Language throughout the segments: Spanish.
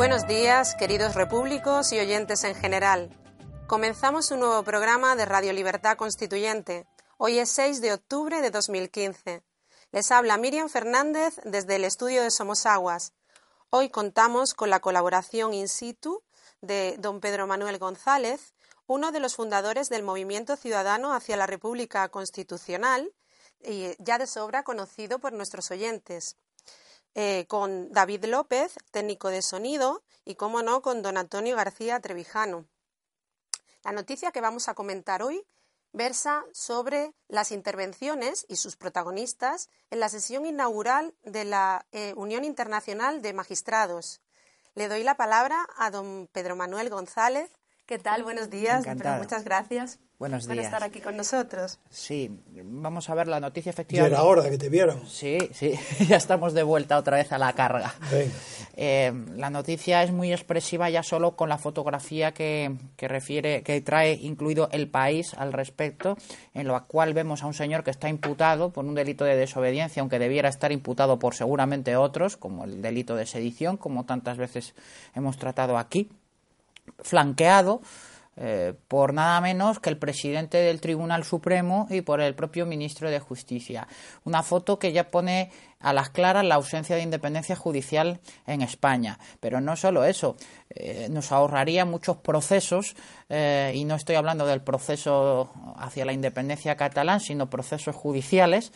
Buenos días, queridos repúblicos y oyentes en general. Comenzamos un nuevo programa de Radio Libertad Constituyente. Hoy es 6 de octubre de 2015. Les habla Miriam Fernández desde el estudio de Somosaguas. Hoy contamos con la colaboración in situ de don Pedro Manuel González, uno de los fundadores del Movimiento Ciudadano hacia la República Constitucional, y ya de sobra conocido por nuestros oyentes. Eh, con David López, técnico de sonido, y, como no, con don Antonio García Trevijano. La noticia que vamos a comentar hoy versa sobre las intervenciones y sus protagonistas en la sesión inaugural de la eh, Unión Internacional de Magistrados. Le doy la palabra a don Pedro Manuel González. ¿Qué tal? Buenos días. Muchas gracias Buenos días. por estar aquí con nosotros. Sí, vamos a ver la noticia efectiva. Ya era hora que te vieron. Sí, sí, ya estamos de vuelta otra vez a la carga. Eh, la noticia es muy expresiva ya solo con la fotografía que, que refiere, que trae incluido el país al respecto, en la cual vemos a un señor que está imputado por un delito de desobediencia, aunque debiera estar imputado por seguramente otros, como el delito de sedición, como tantas veces hemos tratado aquí, flanqueado eh, por nada menos que el presidente del Tribunal Supremo y por el propio ministro de Justicia. Una foto que ya pone a las claras la ausencia de independencia judicial en España. Pero no solo eso, eh, nos ahorraría muchos procesos, eh, y no estoy hablando del proceso hacia la independencia catalán, sino procesos judiciales.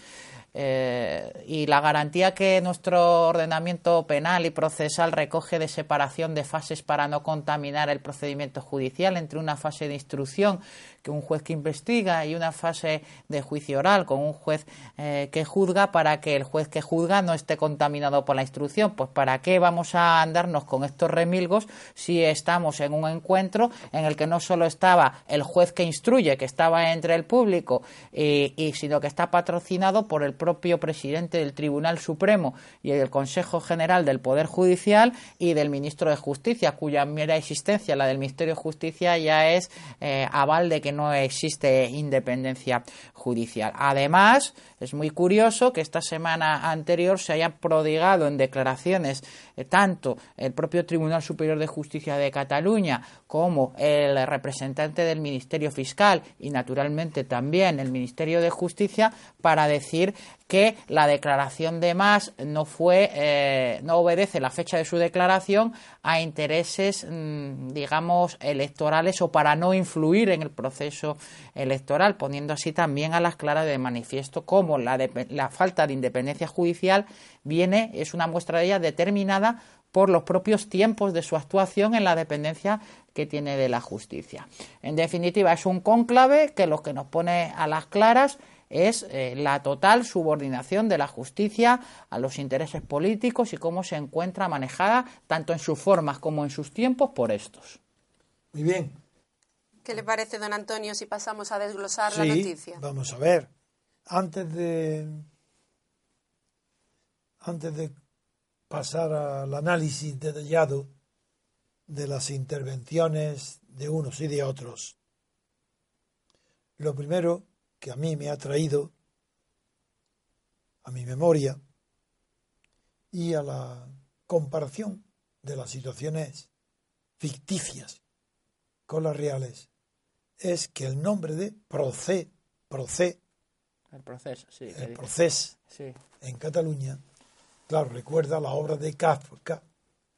Eh, y la garantía que nuestro ordenamiento penal y procesal recoge de separación de fases para no contaminar el procedimiento judicial entre una fase de instrucción que un juez que investiga y una fase de juicio oral con un juez eh, que juzga para que el juez que juzga no esté contaminado por la instrucción. Pues para qué vamos a andarnos con estos remilgos si estamos en un encuentro en el que no solo estaba el juez que instruye, que estaba entre el público, y, y sino que está patrocinado por el propio presidente del Tribunal Supremo y el Consejo General del Poder Judicial y del Ministro de Justicia, cuya mera existencia, la del Ministerio de Justicia, ya es eh, aval de que no existe independencia judicial. Además, es muy curioso que esta semana anterior se hayan prodigado en declaraciones tanto el propio Tribunal Superior de Justicia de Cataluña como el representante del Ministerio Fiscal y naturalmente también el Ministerio de Justicia para decir que la declaración de más no fue eh, no obedece la fecha de su declaración a intereses mm, digamos electorales o para no influir en el proceso electoral poniendo así también a las claras de manifiesto cómo la, de- la falta de independencia judicial viene es una muestra de ella determinada por los propios tiempos de su actuación en la dependencia que tiene de la justicia. En definitiva, es un cónclave que lo que nos pone a las claras es eh, la total subordinación de la justicia a los intereses políticos y cómo se encuentra manejada tanto en sus formas como en sus tiempos por estos. Muy bien. ¿Qué le parece, don Antonio, si pasamos a desglosar la Sí, noticia? vamos a ver. Antes de antes de pasar al análisis detallado de las intervenciones de unos y de otros, lo primero que a mí me ha traído a mi memoria y a la comparación de las situaciones ficticias con las reales es que el nombre de Procé, Procé, El proceso, sí. el Procés sí. en Cataluña, claro, recuerda la obra de Kafka,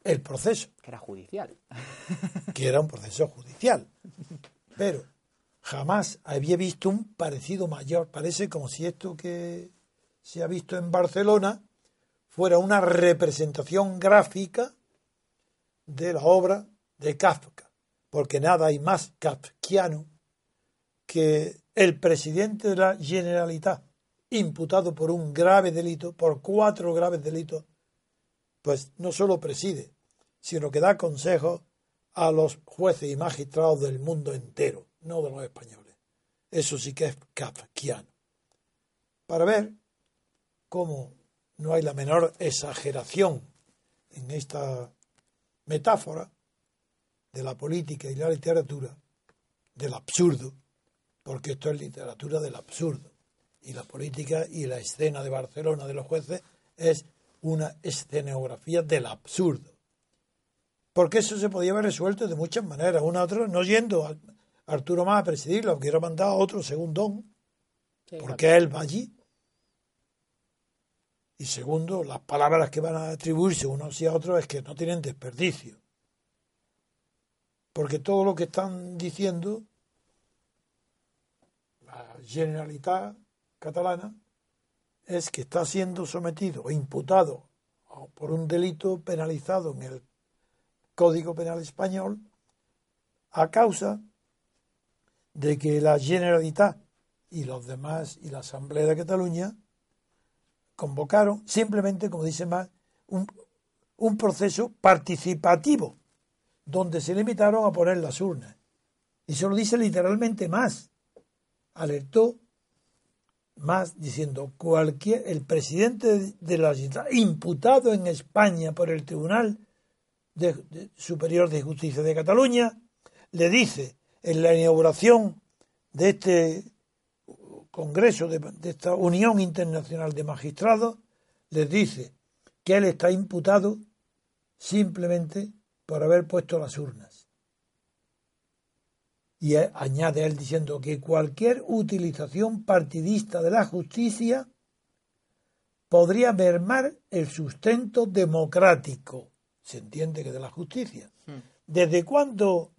El Proceso, Que era judicial. que era un proceso judicial. Pero jamás había visto un parecido mayor. Parece como si esto que se ha visto en Barcelona fuera una representación gráfica de la obra de Kafka, porque nada hay más kafkiano que el presidente de la Generalitat, imputado por un grave delito, por cuatro graves delitos, pues no solo preside, sino que da consejos a los jueces y magistrados del mundo entero, no de los españoles. Eso sí que es kafkiano. Para ver cómo no hay la menor exageración en esta metáfora de la política y la literatura, del absurdo, porque esto es literatura del absurdo. Y la política y la escena de Barcelona de los jueces es una escenografía del absurdo. Porque eso se podía haber resuelto de muchas maneras. Una a otra, no yendo a Arturo más a presidirlo, hubiera mandado a otro segundón, porque él va allí. Y segundo, las palabras que van a atribuirse unos y a otros es que no tienen desperdicio. Porque todo lo que están diciendo la Generalitat catalana es que está siendo sometido o imputado por un delito penalizado en el Código Penal Español a causa de que la Generalitat y los demás y la Asamblea de Cataluña convocaron simplemente, como dice más, un, proceso participativo, donde se limitaron a poner las urnas. Y se lo dice literalmente más. Alertó más diciendo cualquier el presidente de la imputado en España por el Tribunal Superior de Justicia de Cataluña le dice en la inauguración de este Congreso, de, esta Unión Internacional de Magistrados, les dice que él está imputado simplemente por haber puesto las urnas. Y añade él diciendo que cualquier utilización partidista de la justicia podría mermar el sustento democrático. Se entiende que de la justicia. Hmm. ¿Desde cuándo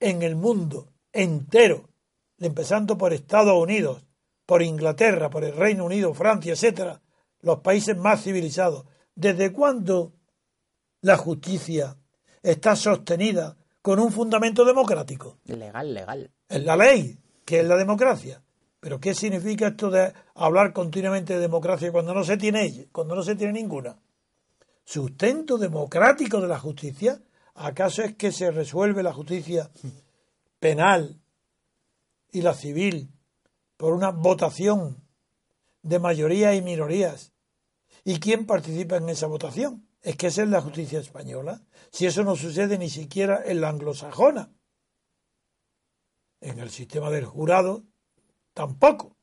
en el mundo entero, empezando por Estados Unidos, por Inglaterra, por el Reino Unido, Francia, etcétera, los países más civilizados. ¿Desde cuándo la justicia está sostenida con un fundamento democrático? Legal, legal. Es la ley, que es la democracia. Pero ¿qué significa esto de hablar continuamente de democracia cuando no se tiene cuando no se tiene ninguna? Sustento democrático de la justicia. ¿Acaso es que se resuelve la justicia penal y la civil por una votación de mayoría y minorías. ¿Y quién participa en esa votación? Es que esa es la justicia española. Si eso no sucede ni siquiera en la anglosajona. En el sistema del jurado tampoco.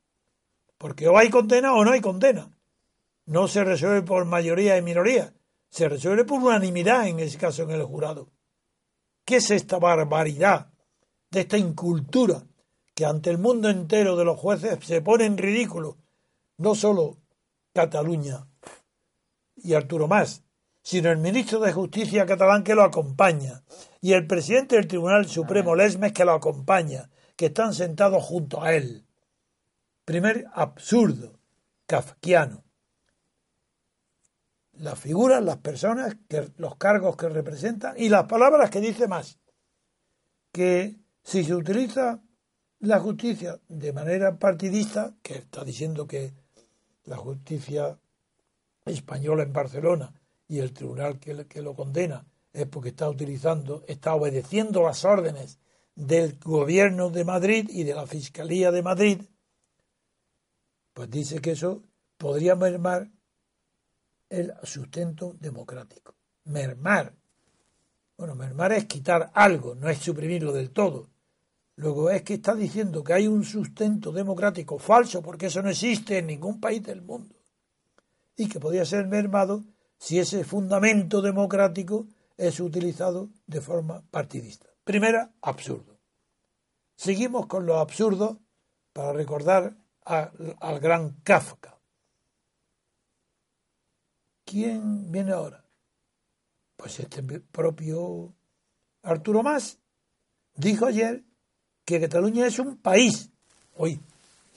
Porque o hay condena o no hay condena. No se resuelve por mayoría y minoría. Se resuelve por unanimidad en ese caso en el jurado. ¿Qué es esta barbaridad de esta incultura que ante el mundo entero de los jueces se pone en ridículo no solo Cataluña y Arturo Más, sino el ministro de Justicia catalán que lo acompaña y el presidente del Tribunal Supremo Lesmes que lo acompaña, que están sentados junto a él. Primer absurdo, kafkiano. Las figuras, las personas, que, los cargos que representan y las palabras que dice más. Que si se utiliza la justicia de manera partidista, que está diciendo que la justicia española en Barcelona y el tribunal que, lo condena es porque está utilizando, está obedeciendo las órdenes del gobierno de Madrid y de la Fiscalía de Madrid, pues dice que eso podría mermar el sustento democrático. Mermar. Bueno, mermar es quitar algo, no es suprimirlo del todo. Luego es que está diciendo que hay un sustento democrático falso, porque eso no existe en ningún país del mundo, y que podría ser mermado si ese fundamento democrático es utilizado de forma partidista. Primera, absurdo. Seguimos con lo absurdo para recordar al gran Kafka. ¿Quién viene ahora? Pues este propio Arturo Más dijo ayer que Cataluña es un país. Oye,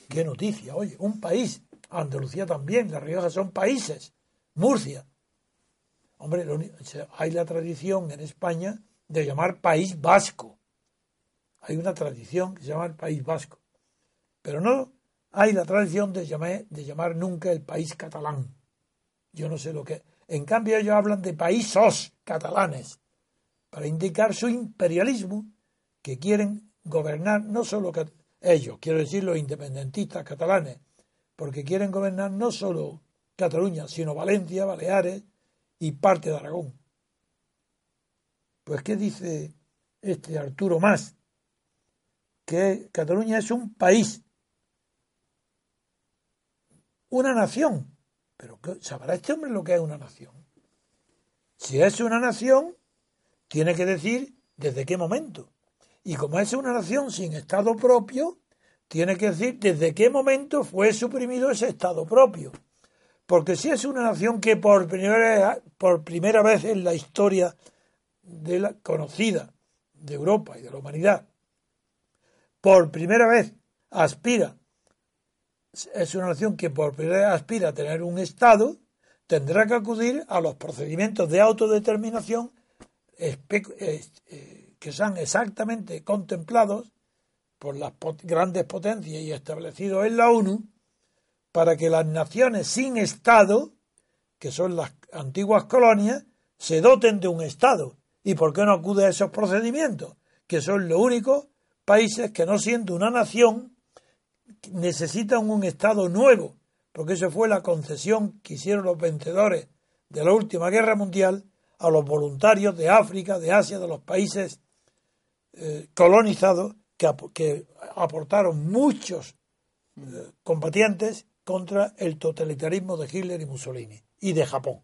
qué noticia, oye, un país. Andalucía también, La Rioja son países. Murcia. Hombre, hay la tradición en España de llamar país vasco. Hay una tradición que se llama el país vasco. Pero no hay la tradición de llamar, de llamar nunca el país catalán. Yo no sé lo que. En cambio, ellos hablan de países catalanes para indicar su imperialismo que quieren gobernar no solo ellos, quiero decir los independentistas catalanes, porque quieren gobernar no solo Cataluña, sino Valencia, Baleares y parte de Aragón. Pues, ¿qué dice este Arturo Más? Que Cataluña es un país, una nación. Pero ¿sabrá este hombre lo que es una nación? Si es una nación, tiene que decir desde qué momento. Y como es una nación sin Estado propio, tiene que decir desde qué momento fue suprimido ese Estado propio. Porque si es una nación que por primera, por primera vez en la historia de la, conocida de Europa y de la humanidad, por primera vez aspira, es una nación que por primera vez aspira a tener un Estado, tendrá que acudir a los procedimientos de autodeterminación eh, que sean exactamente contemplados por las grandes potencias y establecidos en la ONU para que las naciones sin Estado, que son las antiguas colonias, se doten de un Estado. ¿Y por qué no acude a esos procedimientos? Que son los únicos países que no siendo una nación necesitan un Estado nuevo, porque eso fue la concesión que hicieron los vencedores de la última guerra mundial a los voluntarios de África, de Asia, de los países eh, colonizados que, aportaron muchos eh, combatientes contra el totalitarismo de Hitler y Mussolini y de Japón.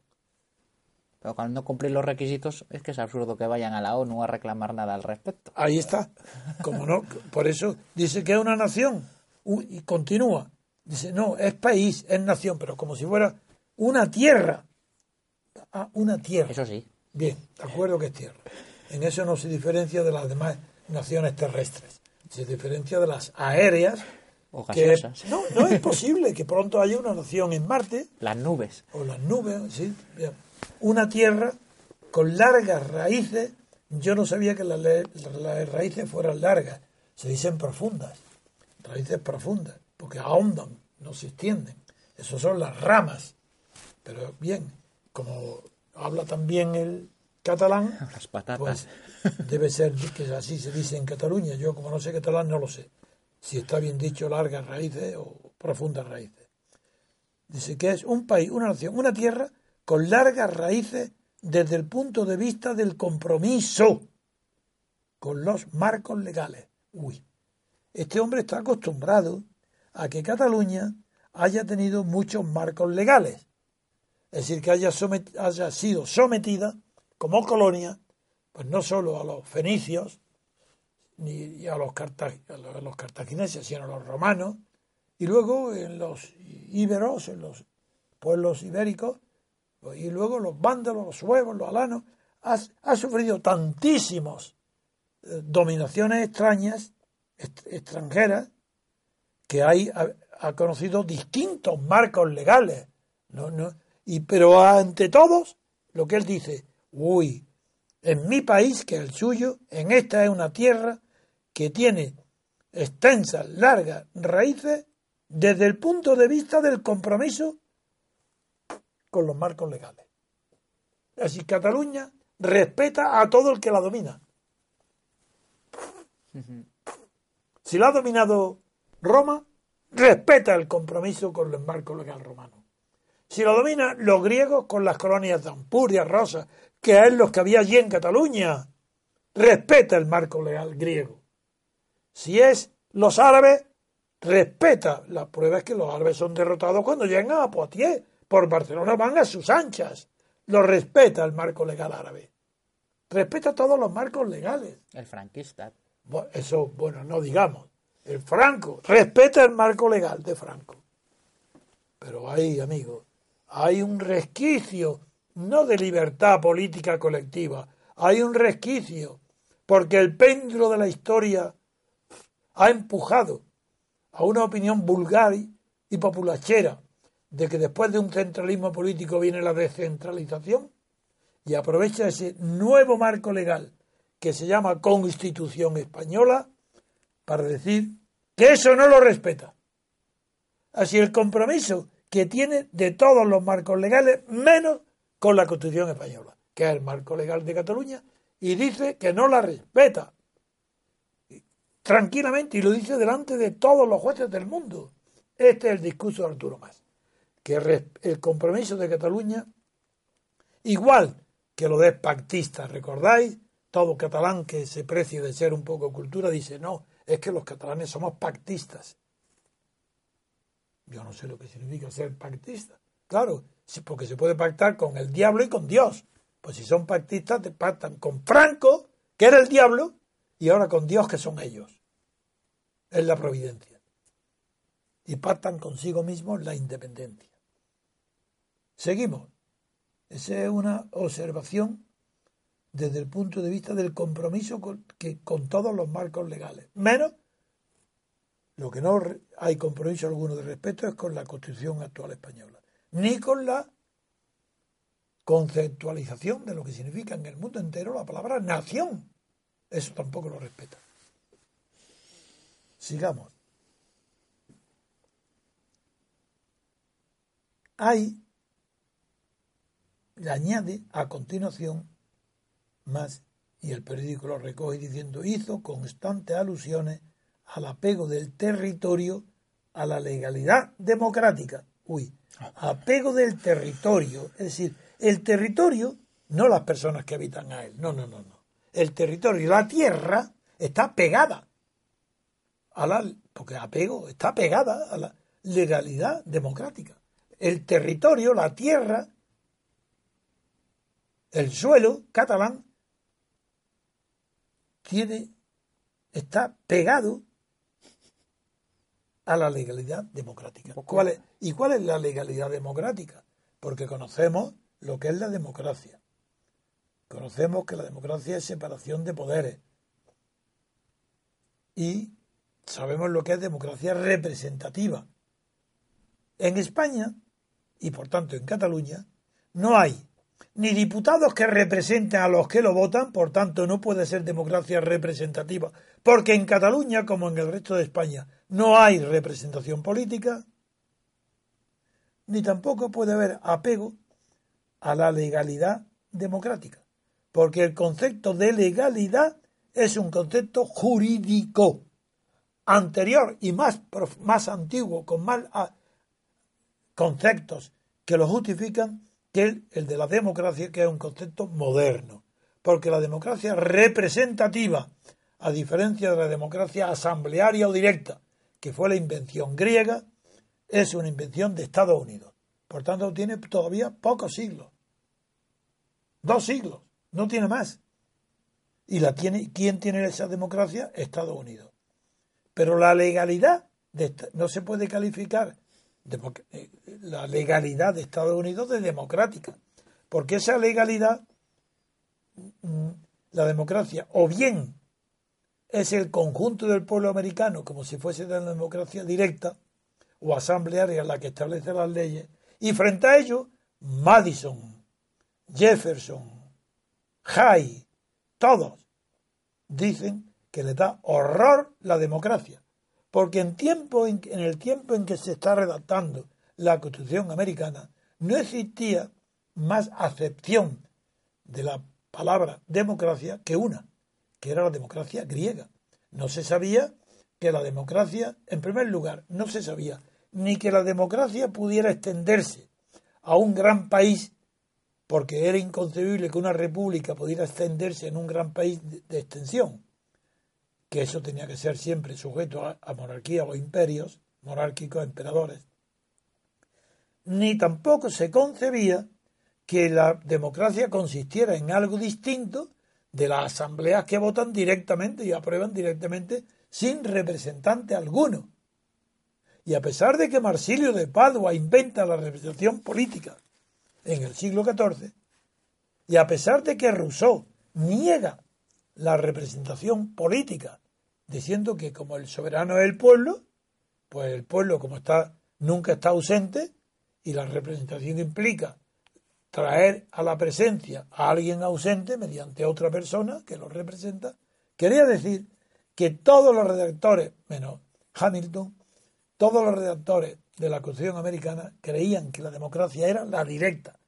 Pero cuando no cumplen los requisitos es que es absurdo que vayan a la ONU a reclamar nada al respecto. Ahí está. Como no, por eso dice que es una nación y continúa. Dice, no, es país, es nación, pero como si fuera una tierra. Ah, una tierra. Eso sí. Bien, de acuerdo que es tierra. En eso no se diferencia de las demás naciones terrestres. Se diferencia de las aéreas. O que, no, no es posible que pronto haya una nación en Marte. Las nubes. O las nubes, sí. Una tierra con largas raíces. Yo no sabía que las, las raíces fueran largas. Se dicen profundas. Raíces profundas. Porque ahondan, no se extienden. Esas son las ramas. Pero bien, como habla también el catalán, Las patatas. pues debe ser que así se dice en Cataluña. Yo como no sé catalán no lo sé. Si está bien dicho largas raíces o profundas raíces. Dice que es un país, una nación, una tierra con largas raíces desde el punto de vista del compromiso con los marcos legales. Uy, este hombre está acostumbrado a que Cataluña haya tenido muchos marcos legales. Es decir, que haya, haya sido sometida como colonia, pues no solo a los fenicios ni a los, a los cartagineses, sino a los romanos, y luego en los íberos, en los pueblos ibéricos, y luego los vándalos, los suevos, los alanos, ha, sufrido tantísimos eh, dominaciones extrañas, extranjeras, que hay, ha, conocido distintos marcos legales. No, no, y, pero ante todos, lo que él dice, Uy, en mi país, que es el suyo, en esta es una tierra que tiene extensas, largas raíces desde el punto de vista del compromiso con los marcos legales. Así Cataluña respeta a todo el que la domina. Si la ha dominado Roma, respeta el compromiso con los marcos legales romanos. Si lo domina los griegos con las colonias de Ampuria, Rosa, que es lo que había allí en Cataluña. Respeta el marco legal griego. Si es los árabes, respeta. La prueba es que los árabes son derrotados cuando llegan a Poitiers. Por Barcelona van a sus anchas. Lo respeta el marco legal árabe. Respeta todos los marcos legales. El franquista. eso, bueno, no digamos. El Franco respeta el marco legal de Franco. Pero hay, amigos, hay un resquicio no de libertad política colectiva. Hay un resquicio, porque el péndulo de la historia ha empujado a una opinión vulgar y populachera de que después de un centralismo político viene la descentralización y aprovecha ese nuevo marco legal que se llama Constitución Española para decir que eso no lo respeta. Así el compromiso que tiene de todos los marcos legales, menos con la Constitución española, que es el marco legal de Cataluña, y dice que no la respeta. Tranquilamente, y lo dice delante de todos los jueces del mundo. Este es el discurso de Arturo Más. Que el compromiso de Cataluña, igual que lo de pactistas, ¿recordáis? Todo catalán que se precie de ser un poco cultura dice, no, es que los catalanes somos pactistas. Yo no sé lo que significa ser pactista. Claro, porque se puede pactar con el diablo y con Dios, Pues si son pactistas, te pactan con Franco, que era el diablo, y ahora con Dios, que son ellos. Es la providencia. Y pactan consigo mismos la independencia. Seguimos. Esa es una observación desde el punto de vista del compromiso con, que, con todos los marcos legales. Menos lo que no hay compromiso alguno de respeto es con la Constitución actual española, ni con la conceptualización de lo que significa en el mundo entero la palabra nación. Eso tampoco lo respeta. Sigamos. Hay, le añade a continuación más, y el periódico lo recoge diciendo, hizo constantes alusiones al apego del territorio a la legalidad democrática. Uy, apego del territorio, es decir, el territorio, no las personas que habitan a él, no, no, no, no. El territorio, la tierra, está pegada a la, porque apego está pegada a la legalidad democrática. El territorio, la tierra, el suelo catalán, tiene, está pegado a la legalidad democrática. ¿Y cuál es la legalidad democrática? Porque conocemos lo que es la democracia. Conocemos que la democracia es separación de poderes. Y sabemos lo que es democracia representativa. En España, y por tanto en Cataluña, no hay ni diputados que representen a los que lo votan, por tanto no puede ser democracia representativa, porque en Cataluña, como en el resto de España, no hay representación política, ni tampoco puede haber apego a la legalidad democrática, porque el concepto de legalidad es un concepto jurídico anterior y más, más antiguo, con más ah, conceptos que lo justifican que el, de la democracia, que es un concepto moderno. Porque la democracia representativa, a diferencia de la democracia asamblearia o directa, que fue la invención griega, es una invención de Estados Unidos. Por tanto, tiene todavía pocos siglos. Dos siglos, no tiene más. ¿Y la tiene, quién tiene esa democracia? Estados Unidos. Pero la legalidad no se puede calificar eh, la legalidad de Estados Unidos de democrática, porque esa legalidad, mm, la democracia, o bien es el conjunto del pueblo americano, como si fuese de la democracia directa o asamblearia la que establece las leyes, y frente a ello, Madison, Jefferson, Hay, todos dicen que le da horror la democracia porque en, tiempo, en, el tiempo en que se está redactando la Constitución americana, no existía más acepción de la palabra democracia que una, que era la democracia griega. No se sabía que la democracia, en primer lugar, no se sabía ni que la democracia pudiera extenderse a un gran país, porque era inconcebible que una república pudiera extenderse en un gran país de extensión que eso tenía que ser siempre sujeto a, monarquía o imperios monárquicos, emperadores, ni tampoco se concebía que la democracia consistiera en algo distinto de las asambleas que votan directamente y aprueban directamente sin representante alguno. Y a pesar de que Marsilio de Padua inventa la representación política en el siglo XIV, y a pesar de que Rousseau niega la representación política diciendo que como el soberano es el pueblo, pues el pueblo como está nunca está ausente y la representación implica traer a la presencia a alguien ausente mediante otra persona que lo representa, quería decir que todos los redactores, menos Hamilton, todos los redactores de la Constitución americana creían que la democracia era la directa,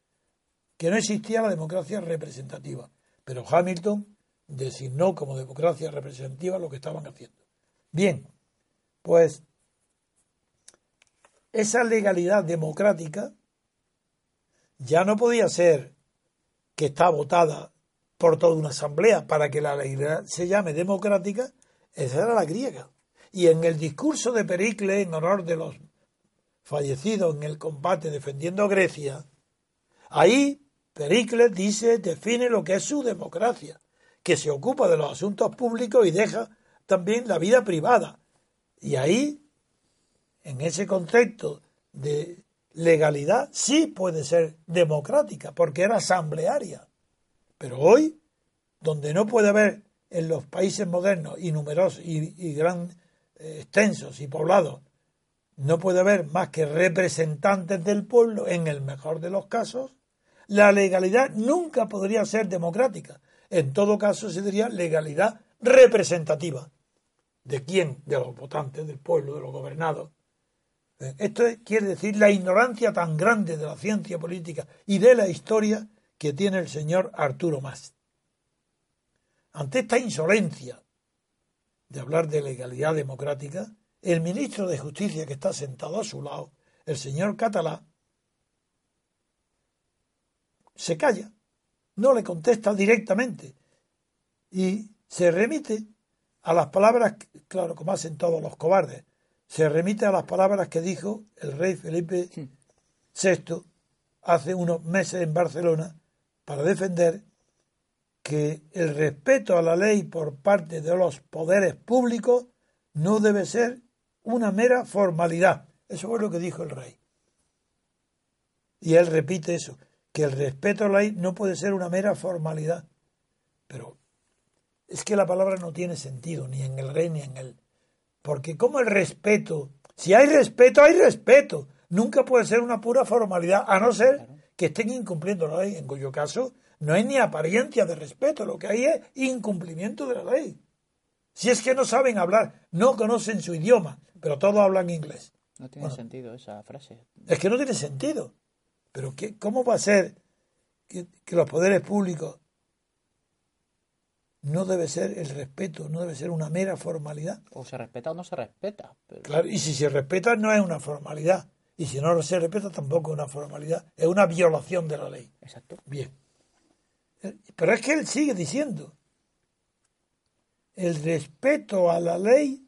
que no existía la democracia representativa. Pero Hamilton designó como democracia representativa lo que estaban haciendo. Bien, pues esa legalidad democrática ya no podía ser que está votada por toda una asamblea para que la legalidad se llame democrática, esa era la griega. Y en el discurso de Pericles en honor de los fallecidos en el combate defendiendo a Grecia, ahí Pericles dice, define lo que es su democracia, que se ocupa de los asuntos públicos y deja también la vida privada. Y ahí, en ese concepto de legalidad, sí puede ser democrática, porque era asamblearia. Pero hoy, donde no puede haber en los países modernos y numerosos y, gran, eh, extensos y poblados, no puede haber más que representantes del pueblo, en el mejor de los casos, la legalidad nunca podría ser democrática. En todo caso, se diría legalidad representativa. ¿De quién? De los votantes, del pueblo, de los gobernados. Eh, esto quiere decir la ignorancia tan grande de la ciencia política y de la historia que tiene el señor Arturo Mas. Ante esta insolencia de hablar de legalidad democrática, el ministro de Justicia que está sentado a su lado, el señor Catalá, se calla, no le contesta directamente y se remite a las palabras, claro, como hacen todos los cobardes, se remite a las palabras que dijo el rey Felipe VI hace unos meses en Barcelona para defender que el respeto a la ley por parte de los poderes públicos no debe ser una mera formalidad. Eso fue lo que dijo el rey. Y él repite eso, que el respeto a la ley no puede ser una mera formalidad. Pero es que la palabra no tiene sentido, ni en el rey ni en él. Porque como el respeto, si hay respeto, hay respeto. Nunca puede ser una pura formalidad, a no ser que estén incumpliendo la ley, en cuyo caso no hay ni apariencia de respeto, lo que hay es incumplimiento de la ley. Si es que no saben hablar, no conocen su idioma, pero todos hablan inglés. No tiene sentido esa frase. Es que no tiene sentido. Pero ¿qué, ¿cómo va a ser que, los poderes públicos no debe ser el respeto, no debe ser una mera formalidad? O se respeta o no se respeta. Claro, y si se respeta no es una formalidad. Y si no se respeta tampoco es una formalidad. Es una violación de la ley. Exacto. Bien. Pero es que él sigue diciendo, el respeto a la ley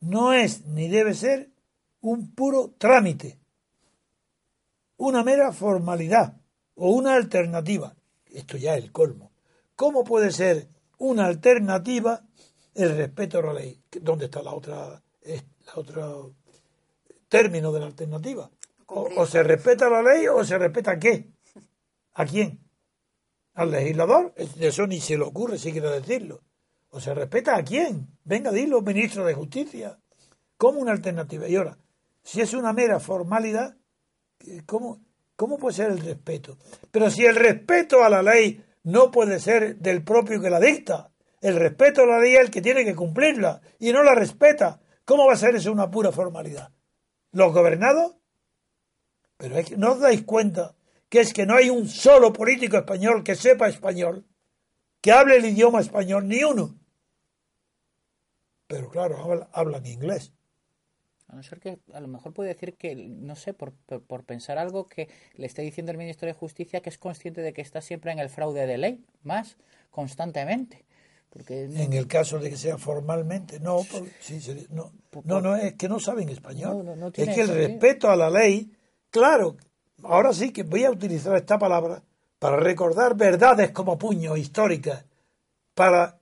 no es ni debe ser un puro trámite, una mera formalidad o una alternativa. Esto ya es el colmo. ¿Cómo puede ser una alternativa el respeto a la ley? ¿Dónde está la otra, la otra término de la alternativa? O, o, se respeta la ley o se respeta a qué? ¿A quién? ¿Al legislador? Eso ni se le ocurre si quiere decirlo. ¿O se respeta a quién? Venga, dilo, ministro de Justicia. ¿Cómo una alternativa? Y ahora, si es una mera formalidad, ¿cómo, ¿cómo puede ser el respeto? Pero si el respeto a la ley no puede ser del propio que la dicta, el respeto a la ley es el que tiene que cumplirla y no la respeta, ¿cómo va a ser eso una pura formalidad? ¿Los gobernados? Pero es que no os dais cuenta que es que no hay un solo político español que sepa español, que hable el idioma español, ni uno pero claro, hablan inglés. A no ser que a lo mejor puede decir que, no sé, por, por, pensar algo que le esté diciendo el ministro de Justicia que es consciente de que está siempre en el fraude de ley, más constantemente. Porque en el caso de que sea formalmente, no, no, no, es que no saben español. es que el respeto a la ley, claro, ahora sí que voy a utilizar esta palabra para recordar verdades como puño históricas, para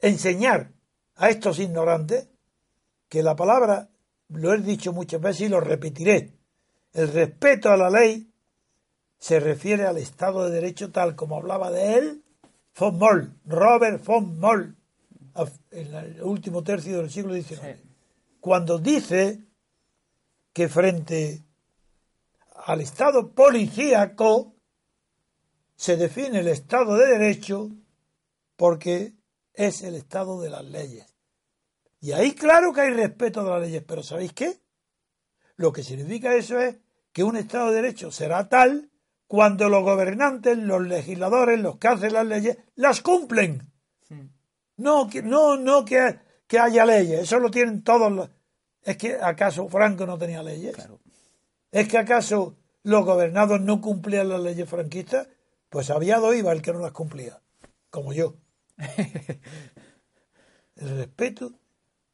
enseñar a estos ignorantes que la palabra, lo he dicho muchas veces y lo repetiré, el respeto a la ley se refiere al Estado de Derecho tal como hablaba de él von Moll, Robert von Moll, en el último tercio del siglo XIX, cuando dice que frente al Estado policíaco se define el Estado de Derecho porque es el Estado de las leyes. Y ahí claro que hay respeto de las leyes, pero ¿sabéis qué? Lo que significa eso es que un Estado de Derecho será tal cuando los gobernantes, los legisladores, los que hacen las leyes, las cumplen. No, que, no, no que, que, haya leyes, eso lo tienen todos los... ¿Es que acaso Franco no tenía leyes? ¿Es que acaso los gobernados no cumplían las leyes franquistas? Pues había iba el que no las cumplía, como yo. el respeto.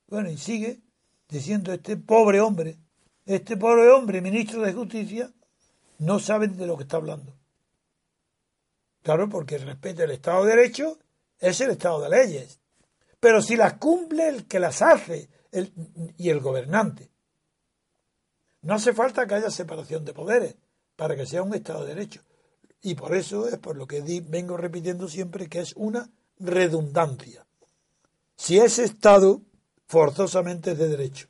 Bueno, y sigue diciendo este pobre hombre, este pobre hombre, ministro de Justicia, no sabe de lo que está hablando. Claro, porque el respeto del Estado de Derecho es el Estado de leyes. Pero si las cumple el que las hace y el gobernante. No hace falta que haya separación de poderes para que sea un Estado de Derecho. Y por eso es por lo que vengo repitiendo siempre que es una redundancia. Si ese Estado forzosamente es de derecho.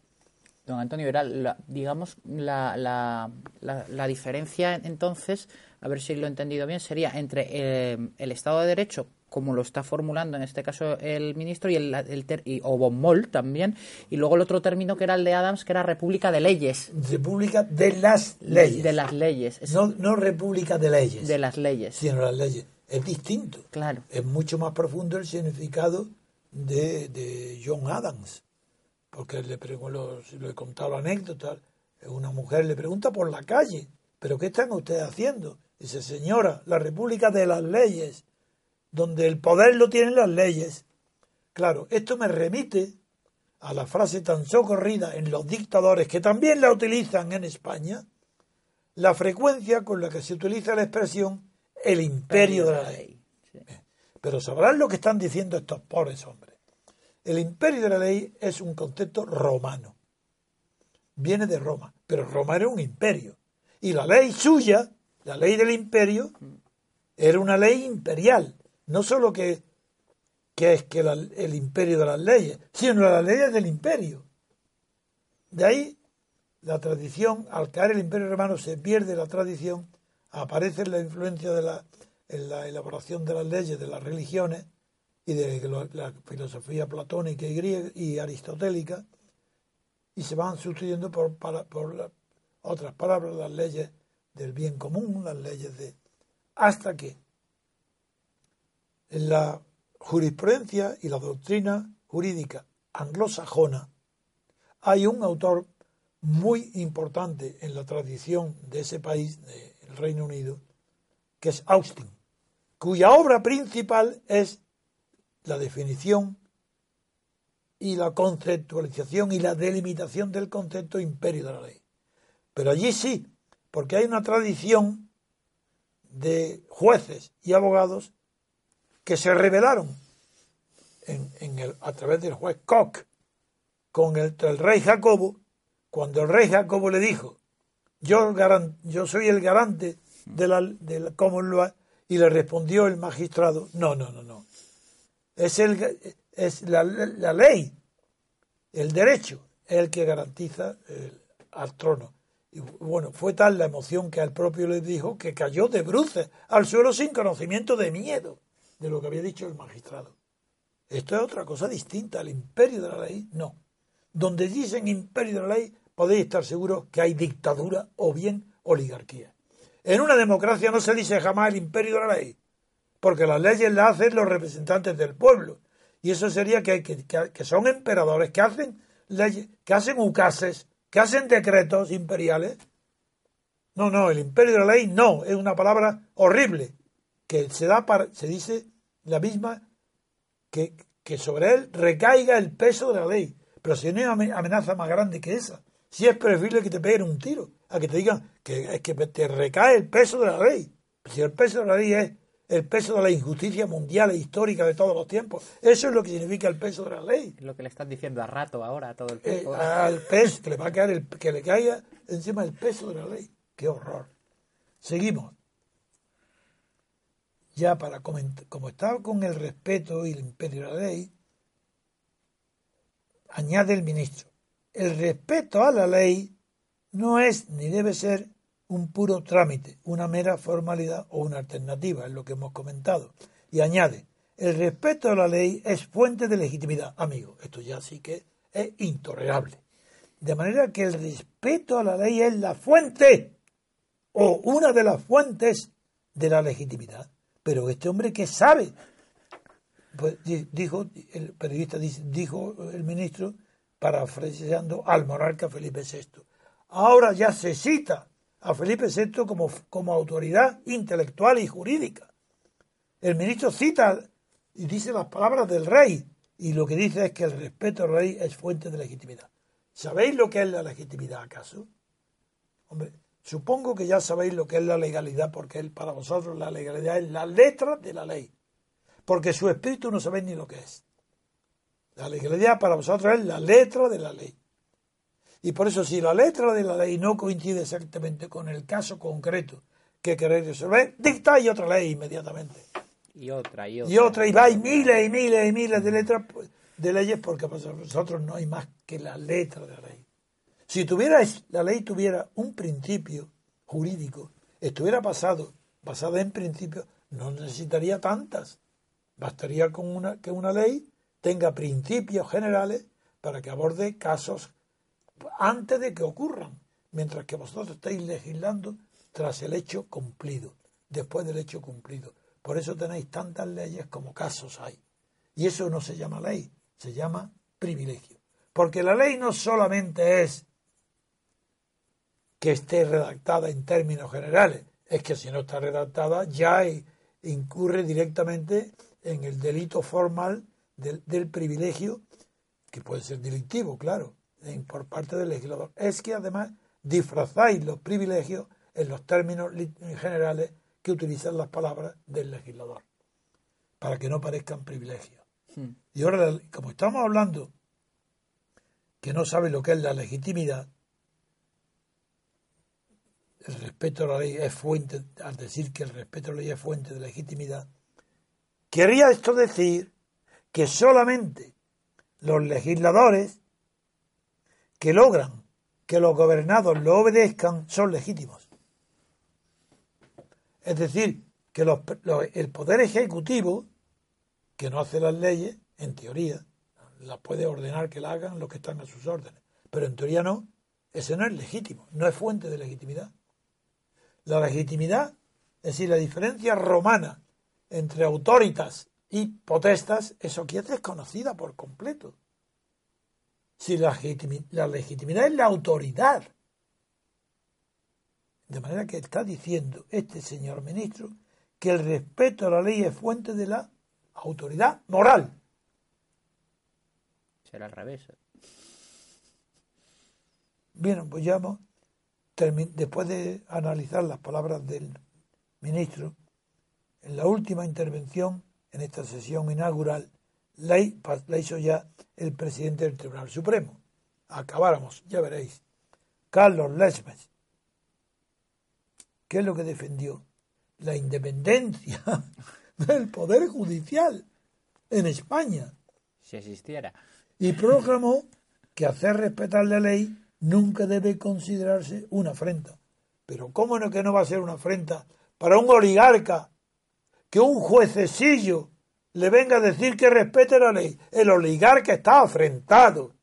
Don Antonio, era digamos la, la, la, diferencia entonces, a ver si lo he entendido bien, sería entre eh, el Estado de Derecho como lo está formulando en este caso el ministro y el, el y, o Bonmol también y luego el otro término que era el de Adams que era República de leyes. República de las leyes. De las leyes no, no República de leyes. De las leyes. Sino las leyes es distinto. Claro. Es mucho más profundo el significado de, de John Adams porque le, lo, le he contado la anécdota una mujer le pregunta por la calle pero qué están ustedes haciendo dice señora la República de las leyes donde el poder lo tienen las leyes. Claro, esto me remite a la frase tan socorrida en los dictadores, que también la utilizan en España, la frecuencia con la que se utiliza la expresión el imperio de la ley. Pero sabrán lo que están diciendo estos pobres hombres. El imperio de la ley es un concepto romano. Viene de Roma, pero Roma era un imperio. Y la ley suya, la ley del imperio, era una ley imperial no solo que, es que el imperio de las leyes, sino las leyes del imperio. De ahí la tradición, al caer el imperio romano se pierde la tradición, aparece la influencia de la, en la elaboración de las leyes de las religiones y de la filosofía platónica y griega y aristotélica, y se van sustituyendo por, por otras palabras, las leyes del bien común, las leyes de... hasta que en la jurisprudencia y la doctrina jurídica anglosajona hay un autor muy importante en la tradición de ese país, del Reino Unido, que es Austin, cuya obra principal es la definición y la conceptualización y la delimitación del concepto imperio de la ley. Pero allí sí, porque hay una tradición de jueces y abogados que se rebelaron en, el, a través del juez Koch con el, rey Jacobo, cuando el rey Jacobo le dijo, yo, yo soy el garante de la, de la Commonwealth, y le respondió el magistrado, no, no, no, no. Es, el, es la, la ley, el derecho, el que garantiza el, al trono. Y bueno, fue tal la emoción que al propio le dijo que cayó de bruces al suelo sin conocimiento de miedo de lo que había dicho el magistrado. Esto es otra cosa distinta. El imperio de la ley, no. Donde dicen imperio de la ley, podéis estar seguros que hay dictadura o bien oligarquía. En una democracia no se dice jamás el imperio de la ley, porque las leyes las hacen los representantes del pueblo. Y eso sería que, que, que son emperadores que hacen leyes, que hacen ucases, que hacen decretos imperiales. No, no, el imperio de la ley no, es una palabra horrible que se da para, se dice la misma que, que sobre él recaiga el peso de la ley. Pero si no hay amenaza más grande que esa, si es preferible que te peguen un tiro, a que te digan que es que te recae el peso de la ley. Si el peso de la ley es el peso de la injusticia mundial e histórica de todos los tiempos, eso es lo que significa el peso de la ley. Lo que le están diciendo a rato ahora a todo el tiempo. Eh, al peso, que le va a caer el, que le caiga encima el peso de la ley. Qué horror. Seguimos ya para comentar, como estaba con el respeto y el imperio de la ley, añade el ministro, el respeto a la ley no es ni debe ser un puro trámite, una mera formalidad o una alternativa, es lo que hemos comentado. Y añade, el respeto a la ley es fuente de legitimidad. Amigo, esto ya sí que es intolerable. De manera que el respeto a la ley es la fuente o una de las fuentes de la legitimidad. Pero este hombre que sabe, pues dijo, el periodista dijo el ministro, parafraseando al monarca Felipe VI. Ahora ya se cita a Felipe VI como, como autoridad intelectual y jurídica. El ministro cita y dice las palabras del rey, y lo que dice es que el respeto al rey es fuente de legitimidad. ¿Sabéis lo que es la legitimidad acaso? Hombre, Supongo que ya sabéis lo que es la legalidad, porque para vosotros la legalidad es la letra de la ley. Porque su espíritu no sabéis ni lo que es. La legalidad para vosotros es la letra de la ley. Y por eso, si la letra de la ley no coincide exactamente con el caso concreto que queréis resolver, dictáis otra ley inmediatamente. Y otra, y otra. Y otra, y vais miles y miles y miles de letras pues, de leyes, porque para vosotros no hay más que la letra de la ley. Si tuvierais, la ley tuviera un principio jurídico, estuviera basado, basada en principios, no necesitaría tantas. Bastaría con una, que una ley tenga principios generales para que aborde casos antes de que ocurran, mientras que vosotros estáis legislando tras el hecho cumplido, después del hecho cumplido. Por eso tenéis tantas leyes como casos hay. Y eso no se llama ley, se llama privilegio. Porque la ley no solamente es que esté redactada en términos generales. Es que si no está redactada ya incurre directamente en el delito formal del, privilegio, que puede ser delictivo, claro, por parte del legislador. Es que además disfrazáis los privilegios en los términos generales que utilizan las palabras del legislador, para que no parezcan privilegios. Hmm. Y ahora, como estamos hablando que no sabe lo que es la legitimidad, el respeto a la ley es fuente, al decir que el respeto a la ley es fuente de legitimidad, querría esto decir que solamente los legisladores que logran que los gobernados lo obedezcan son legítimos. Es decir, que el poder ejecutivo, que no hace las leyes, en teoría, las puede ordenar que la hagan los que están a sus órdenes, pero en teoría no, ese no es legítimo, no es fuente de legitimidad. La legitimidad, es decir, la diferencia romana entre autoritas y potestas, eso aquí es desconocida por completo. Si la, legitimidad es la autoridad. De manera que está diciendo este señor ministro que el respeto a la ley es fuente de la autoridad moral. Será al revés. Bien, pues ya después de analizar las palabras del ministro, en la última intervención, en esta sesión inaugural, la, hizo ya el presidente del Tribunal Supremo. Acabáramos, ya veréis. Carlos Lesmes. ¿Qué es lo que defendió? La independencia del Poder Judicial en España. Si existiera. Y proclamó que hacer respetar la ley nunca debe considerarse una afrenta. Pero ¿cómo no que no va a ser una afrenta para un oligarca que un juececillo le venga a decir que respete la ley? El oligarca está afrentado.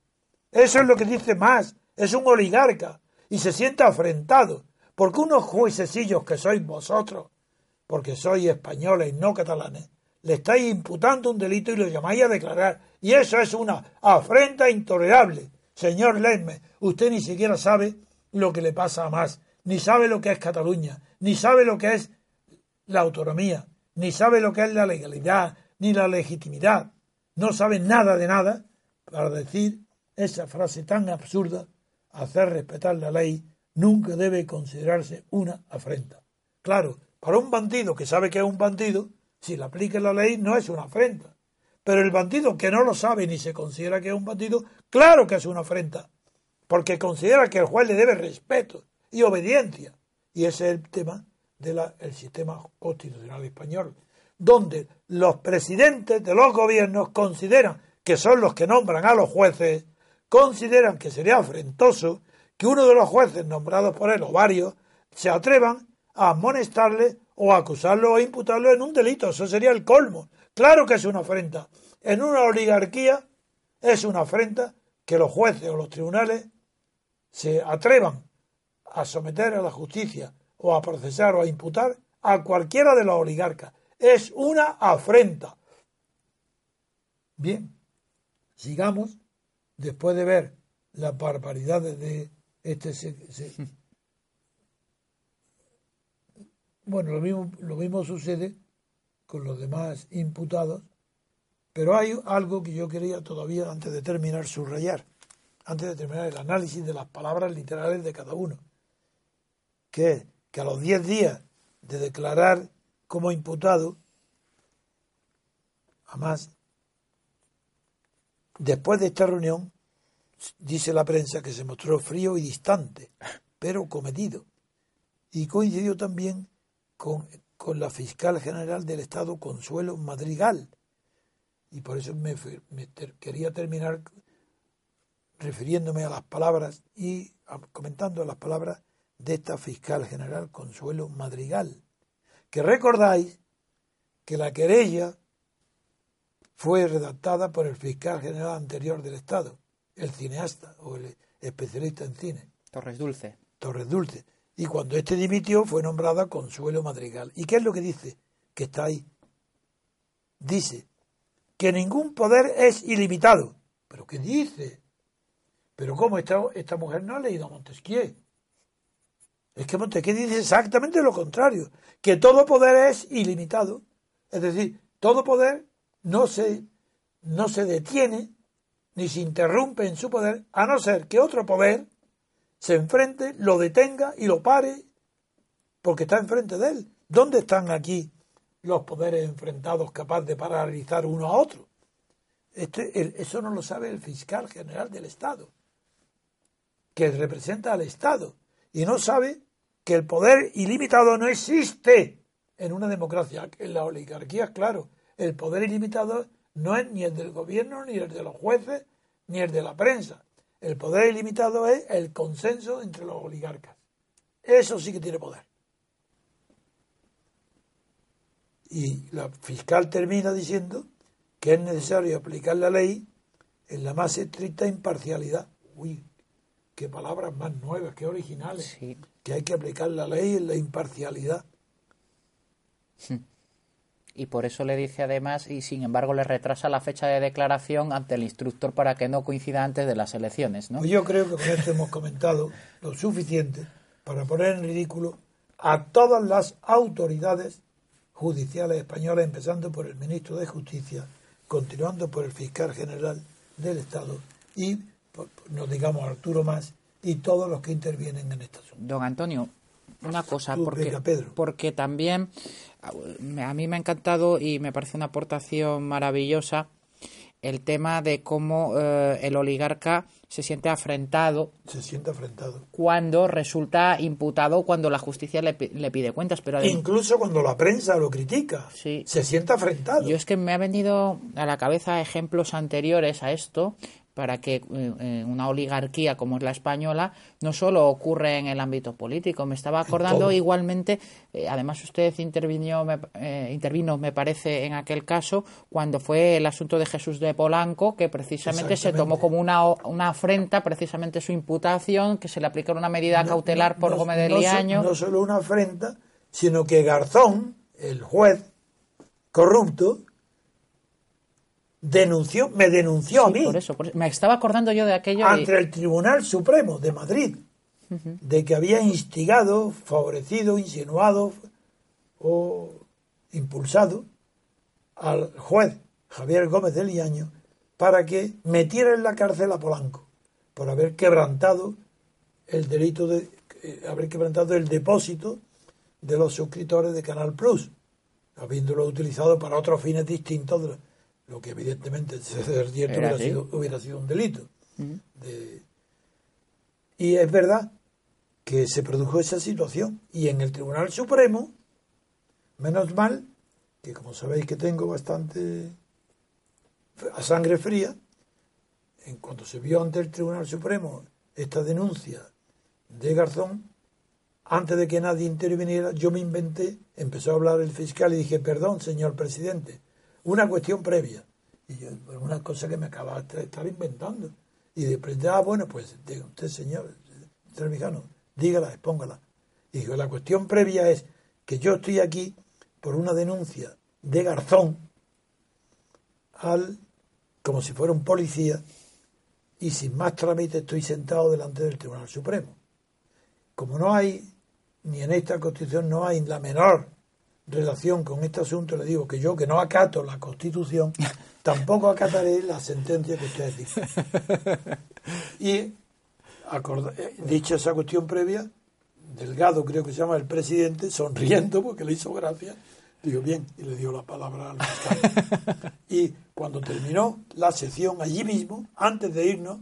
Eso es lo que dice más. Es un oligarca y se siente afrentado. Porque unos juececillos que sois vosotros, porque sois españoles y no catalanes, le estáis imputando un delito y lo llamáis a declarar. Y eso es una afrenta intolerable. Señor Lesme, usted ni siquiera sabe lo que le pasa a más, ni sabe lo que es Cataluña, ni sabe lo que es la autonomía, ni sabe lo que es la legalidad, ni la legitimidad. No sabe nada de nada para decir esa frase tan absurda, hacer respetar la ley nunca debe considerarse una afrenta. Claro, para un bandido que sabe que es un bandido, si le aplica la ley no es una afrenta. Pero el bandido que no lo sabe ni se considera que es un bandido, claro que es una afrenta, porque considera que el juez le debe respeto y obediencia. Y ese es el tema del sistema constitucional español, donde los presidentes de los gobiernos consideran que son los que nombran a los jueces, consideran que sería afrentoso que uno de los jueces nombrados por él o varios se atrevan a amonestarle o acusarlo o imputarlo en un delito. Eso sería el colmo. Claro que es una afrenta. En una oligarquía es una afrenta que los jueces o los tribunales se atrevan a someter a la justicia o a procesar o a imputar a cualquiera de los oligarcas. Es una afrenta. Bien, sigamos después de ver las barbaridades de este... Bueno, lo mismo, lo mismo sucede con los demás imputados, pero hay algo que yo quería todavía, antes de terminar, subrayar, antes de terminar el análisis de las palabras literales de cada uno, que es que a los 10 días de declarar como imputado, además, después de esta reunión, dice la prensa que se mostró frío y distante, pero cometido. Y coincidió también con, con la fiscal general del Estado, Consuelo Madrigal. Y por eso me quería terminar refiriéndome a las palabras y comentando las palabras de esta fiscal general Consuelo Madrigal, que recordáis que la querella fue redactada por el fiscal general anterior del Estado, el cineasta o el especialista en cine. Torres Dulce. Torres Dulce. Y cuando este dimitió fue nombrada Consuelo Madrigal. ¿Y qué es lo que dice? Que está ahí. Dice que ningún poder es ilimitado. ¿Pero qué dice? Pero ¿cómo esta, esta mujer no ha leído a Montesquieu? Es que Montesquieu dice exactamente lo contrario, que todo poder es ilimitado. Es decir, todo poder no se, no se detiene ni se interrumpe en su poder, a no ser que otro poder se enfrente, lo detenga y lo pare, porque está enfrente de él. ¿Dónde están aquí los poderes enfrentados capaces de paralizar uno a otro? Este, eso no lo sabe el fiscal general del Estado, que representa al Estado, y no sabe que el poder ilimitado no existe en una democracia. En la oligarquía, claro, el poder ilimitado no es ni el del gobierno, ni el de los jueces, ni el de la prensa. El poder ilimitado es el consenso entre los oligarcas. Eso sí que tiene poder. Y la fiscal termina diciendo que es necesario aplicar la ley en la más estricta imparcialidad. Uy, qué palabras más nuevas, qué originales. Que hay que aplicar la ley en la imparcialidad. y por eso le dice además, y sin embargo le retrasa la fecha de declaración ante el instructor para que no coincida antes de las elecciones. ¿no? Pues yo creo que con esto hemos comentado lo suficiente para poner en ridículo a todas las autoridades judiciales españolas, empezando por el ministro de Justicia, continuando por el fiscal general del Estado y, no digamos Arturo Más, y todos los que intervienen en esta asunto. Don Antonio, una cosa, porque, porque también a mí me ha encantado y me parece una aportación maravillosa el tema de cómo eh, el oligarca se siente afrentado. Se siente afrentado. Cuando resulta imputado, cuando la justicia le, pide cuentas. pero Incluso cuando la prensa lo critica. Sí. Se siente afrentado. Yo es que me ha venido a la cabeza ejemplos anteriores a esto para que eh, una oligarquía como es la española no solo ocurre en el ámbito político. Me estaba acordando igualmente, eh, además usted intervino me, eh, intervino, me parece, en aquel caso, cuando fue el asunto de Jesús de Polanco, que precisamente se tomó como una, una afrenta, precisamente su imputación, que se le aplicó una medida cautelar por Gómez de Liaño. no solo una afrenta, sino que Garzón, el juez corrupto, denunció, me denunció a mí. Por eso, me estaba acordando yo de aquello. Ante el Tribunal Supremo de Madrid, de que había instigado, favorecido, insinuado o impulsado al juez Javier Gómez de Liaño para que metiera en la cárcel a Polanco por haber quebrantado el delito de eh, haber quebrantado el depósito de los suscriptores de Canal Plus, habiéndolo utilizado para otros fines distintos de lo que evidentemente se cierto hubiera sido, hubiera sido, un delito. y es verdad que se produjo esa situación y en el Tribunal Supremo, menos mal, que como sabéis que tengo bastante a sangre fría, en cuanto se vio ante el Tribunal Supremo esta denuncia de Garzón, antes de que nadie interviniera, yo me inventé, empezó a hablar el fiscal y dije, perdón, señor presidente, una cuestión previa. Y yo, una cosa que me acaba de estar inventando. Y después, ah, bueno, pues usted, señor, Trevijano, dígala, expóngala. Y dijo, la cuestión previa es que yo estoy aquí por una denuncia de Garzón al, como si fuera un policía, y sin más trámite estoy sentado delante del Tribunal Supremo. Como no hay, ni en esta Constitución no hay la menor relación con este asunto, le digo que yo, que no acato la Constitución, tampoco acataré la sentencia que ustedes dicen. Y, dicha esa cuestión previa, Delgado, creo que se llama el presidente, sonriendo porque le hizo gracia, dijo bien y le dio la palabra al fiscal. y cuando terminó la sesión allí mismo, antes de irnos,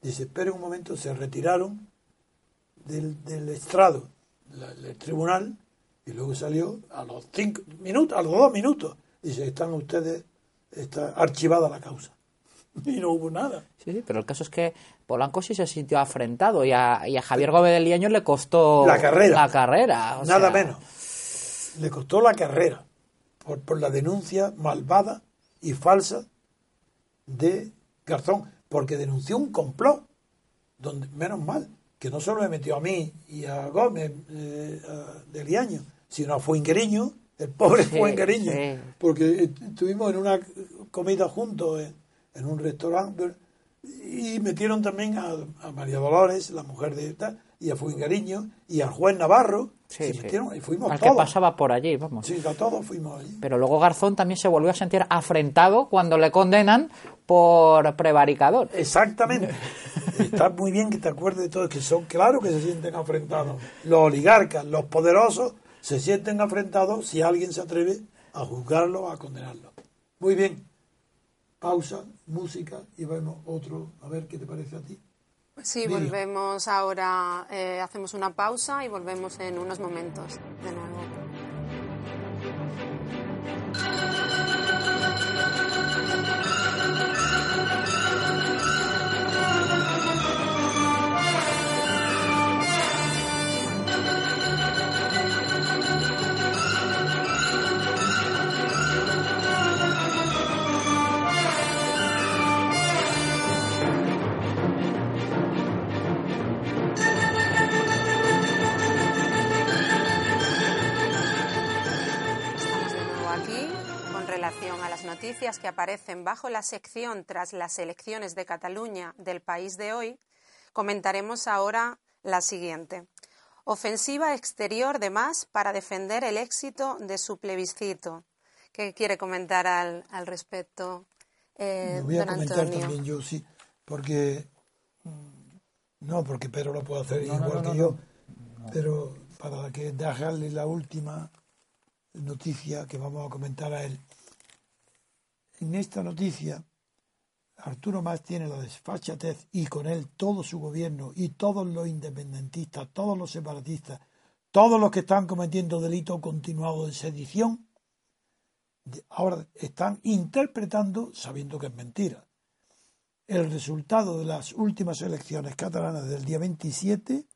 dice, espera un momento, se retiraron del, del estrado, la- el tribunal, y luego salió a los cinco minutos, a los dos minutos, dice, están ustedes, está archivada la causa. Y no hubo nada. Sí, sí, pero el caso es que Polanco sí se sintió afrentado y a, y a Javier Gómez del Lieño le costó La carrera. La carrera o Nada sea, menos. Le costó la carrera por, por la denuncia malvada y falsa de Garzón, porque denunció un complot, donde menos mal, que no solo me metió a mí y a Gómez eh, a- de Liaño, sino a Fuengueriño, el pobre Sí, Fuengueriño, sí. porque est- estuvimos en una comida juntos en, en un restaurante y metieron también a, a María Dolores, la mujer de tal, y a Fuengueriño y al juez Navarro, Sí, se sí. metieron y fuimos al que pasaba por allí, vamos. Sí, a todos fuimos allí. Pero luego Garzón también se volvió a sentir afrentado cuando le condenan por prevaricador. Exactamente. Está muy bien que te acuerdes de todo, que son claro que se sienten afrentados. Los oligarcas, los poderosos, se sienten afrentados si alguien se atreve a juzgarlo, a condenarlo. Muy bien. Pausa, música y vemos otro. A ver qué te parece a ti. Sí, volvemos ahora, eh, hacemos una pausa y volvemos en unos momentos de nuevo. Noticias que aparecen bajo la sección tras las elecciones de Cataluña del país de hoy. Comentaremos ahora la siguiente. Ofensiva exterior de más para defender el éxito de su plebiscito. ¿Qué quiere comentar al, al respecto, eh, voy a don comentar Antonio? también yo, sí, porque mm, no, porque Pedro lo puede hacer No, igual no, que no, yo, pero para que dejarle la última noticia que vamos a comentar a él. En esta noticia, Arturo Más tiene la desfachatez y con él todo su gobierno y todos los independentistas, todos los separatistas, todos los que están cometiendo delito continuado de sedición, ahora están interpretando, sabiendo que es mentira, el resultado de las últimas elecciones catalanas del día 27,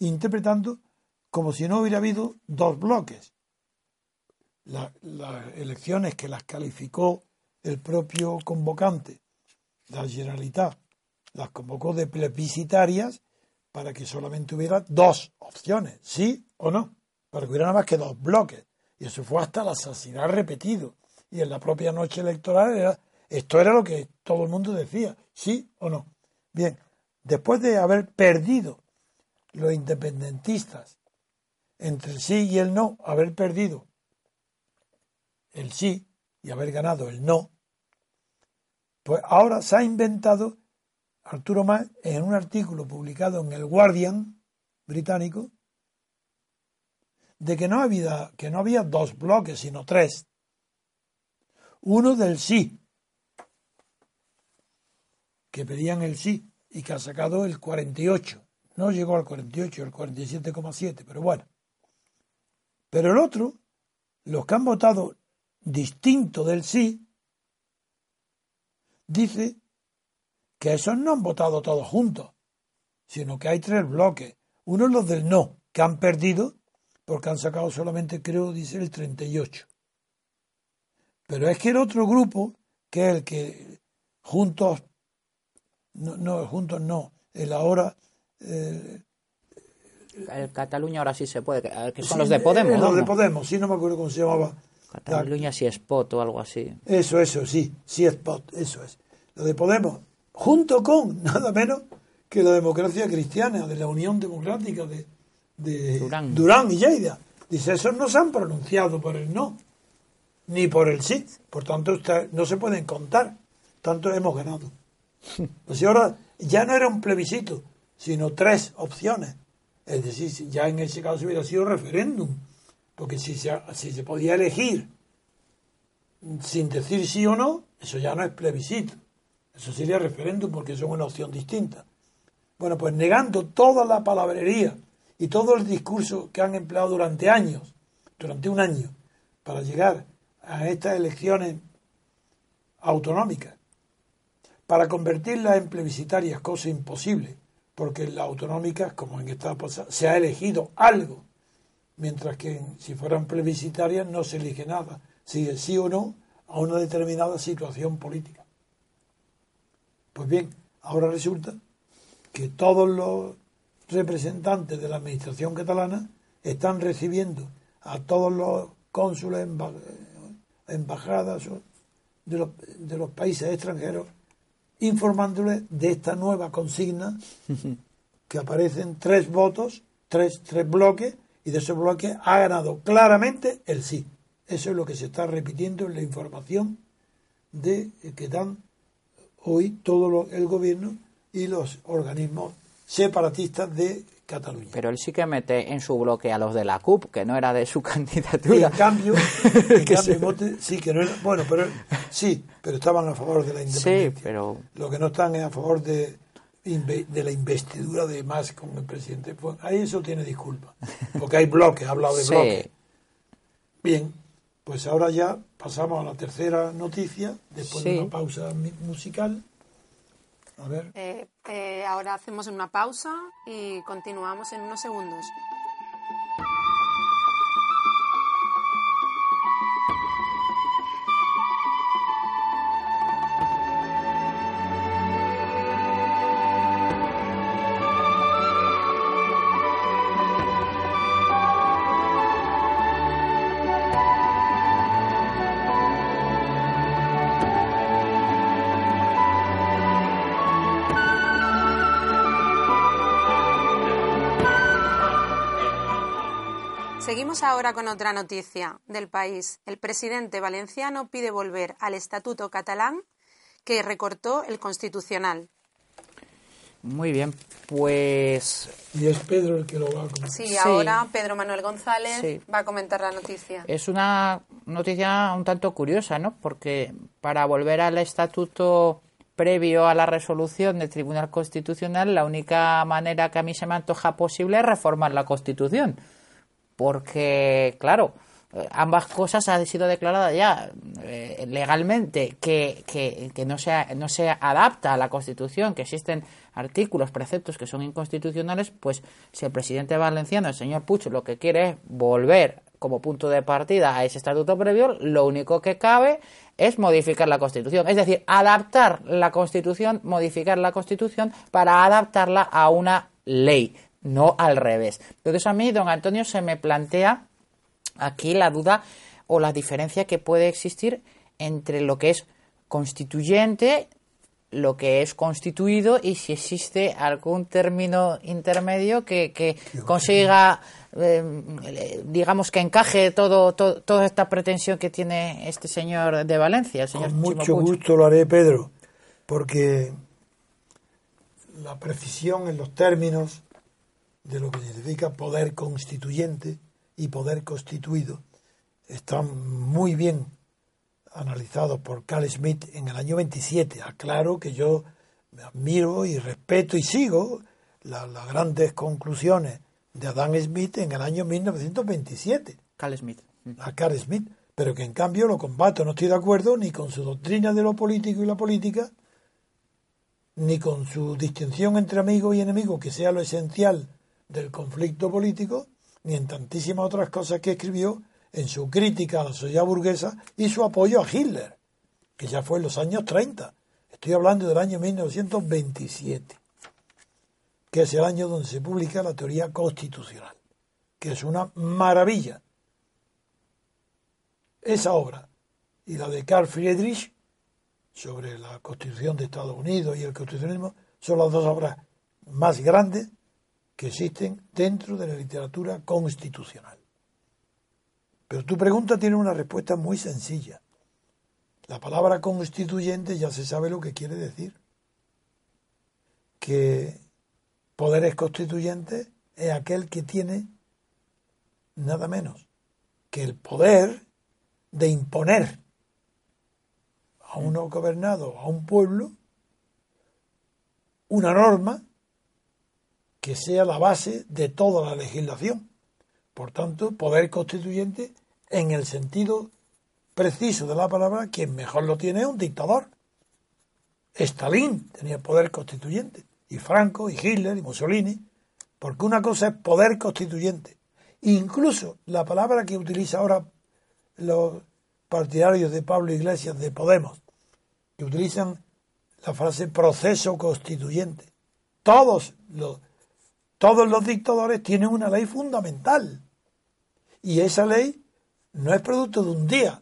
interpretando como si no hubiera habido dos bloques. La- las elecciones que las calificó el propio convocante, la Generalitat, las convocó de plebiscitarias para que solamente hubiera dos opciones, sí o no, para que hubiera nada más que dos bloques. Y eso fue hasta la saciedad repetido. Y en la propia noche electoral era, esto era lo que todo el mundo decía, sí o no. Bien, después de haber perdido los independentistas entre el sí y el no, haber perdido el sí y haber ganado el no, pues ahora se ha inventado Arturo Más en un artículo publicado en el Guardian británico de que no había, que no había dos bloques, sino tres. Uno del sí, que pedían el sí y que ha sacado el 48. No llegó al 48, el 47,7, pero bueno. Pero el otro, los que han votado distinto del sí, dice que esos no han votado todos juntos, sino que hay tres bloques. Uno es los del no, que han perdido porque han sacado solamente, creo, dice el 38. Pero es que el otro grupo, que es el que juntos, no, no juntos no, el ahora... eh, El Cataluña ahora sí se puede, que- son sí, los de Podemos. eh, Los de. Podemos, sí, no me acuerdo cómo se llamaba. Cataluña sí Spot o algo así. Eso, eso, sí, sí, spot, eso es. Lo de Podemos, junto con nada menos que la democracia cristiana, de la Unión Democrática de, de Durán. y Lleida. Dice, esos no se han pronunciado por el no, ni por el sí. Por tanto, usted- no se pueden contar. Tanto hemos ganado. Pues y ahora ya no era un plebiscito, sino tres opciones. Es decir, ya en ese caso hubiera sido referéndum, porque si se, si se podía elegir sin decir sí o no, eso ya no es plebiscito. Eso sería referéndum porque eso es una opción distinta. Bueno, pues negando toda la palabrería y todo el discurso que han empleado durante años, durante un año, para llegar a estas elecciones autonómicas, para convertirlas en plebiscitarias, cosa imposible, porque en las autonómicas, como en esta pasada, se ha elegido algo, mientras que si fueran plebiscitarias no se elige nada, sigue sí o no a una determinada situación política. Pues bien, ahora resulta que todos los representantes de la administración catalana están recibiendo a todos los cónsules, embajadas de los, de los países extranjeros, informándoles de esta nueva consigna que aparecen tres votos, tres, tres bloques, y de esos bloques ha ganado claramente el sí. Eso es lo que se está repitiendo en la información de que dan hoy todo el gobierno y los organismos separatistas de Cataluña. Pero él sí que mete en su bloque a los de la CUP, que no era de su candidatura. en cambio, en cambio sí, que no era, bueno, pero sí, pero estaban a favor de la independencia. Sí, pero... Lo que no están es a favor de, de la investidura de más con el presidente. Pues ahí eso tiene disculpa, porque hay bloques, ha hablado de bloques. Bien, pues ahora ya pasamos a la tercera noticia, después de una pausa musical. A ver. Eh, eh, ahora hacemos una pausa y continuamos en unos segundos. Ahora con otra noticia del país. El presidente valenciano pide volver al Estatuto catalán que recortó el Constitucional. Muy bien, pues... Y es Pedro el que lo va a comentar. Sí, ahora Pedro Manuel González va a comentar la noticia. Es una noticia un tanto curiosa, ¿no? Porque para volver al estatuto previo a la resolución del Tribunal Constitucional, la única manera que a mí se me antoja posible es reformar la Constitución porque, claro, ambas cosas han sido declaradas ya eh, legalmente que, que, no, se, no se adapta a la Constitución, que existen artículos, preceptos que son inconstitucionales, pues si el presidente valenciano, el señor Pucho, lo que quiere es volver como punto de partida a ese estatuto previo, lo único que cabe es modificar la Constitución, es decir, adaptar la Constitución, modificar la Constitución para adaptarla a una ley no al revés. Entonces a mí, don Antonio, se me plantea aquí la duda o la diferencia que puede existir entre lo que es constituyente, lo que es constituido y si existe algún término intermedio que, consiga, eh, digamos, que encaje todo, toda esta pretensión que tiene este señor de Valencia. señor Con mucho gusto lo haré, Pedro, porque la precisión en los términos de lo que significa poder constituyente y poder constituido están muy bien analizados por Carl Smith en el año 27. Aclaro que yo admiro y respeto y sigo las grandes conclusiones de Adam Smith en el año 1927. Carl Smith. A Carl Smith, pero que en cambio lo combato, no estoy de acuerdo ni con su doctrina de lo político y la política, ni con su distinción entre amigo y enemigo, que sea lo esencial del conflicto político, ni en tantísimas otras cosas que escribió en su crítica a la sociedad burguesa y su apoyo a Hitler, que ya fue en los años 30. Estoy hablando del año 1927, que es el año donde se publica la teoría constitucional, que es una maravilla. Esa obra y la de Carl Friedrich sobre la constitución de Estados Unidos y el constitucionalismo son las dos obras más grandes que existen dentro de la literatura constitucional. Pero tu pregunta tiene una respuesta muy sencilla. La palabra constituyente ya se sabe lo que quiere decir. Que poderes constituyentes es aquel que tiene nada menos que el poder de imponer a uno gobernado, a un pueblo, una norma que sea la base de toda la legislación. Por tanto, poder constituyente en el sentido preciso de la palabra, quien mejor lo tiene es un dictador. Stalin tenía poder constituyente, y Franco, y Hitler, y Mussolini, porque una cosa es poder constituyente. Incluso la palabra que utiliza ahora los partidarios de Pablo Iglesias de Podemos, que utilizan la frase proceso constituyente. Todos los, todos los dictadores tienen una ley fundamental. Y esa ley no es producto de un día,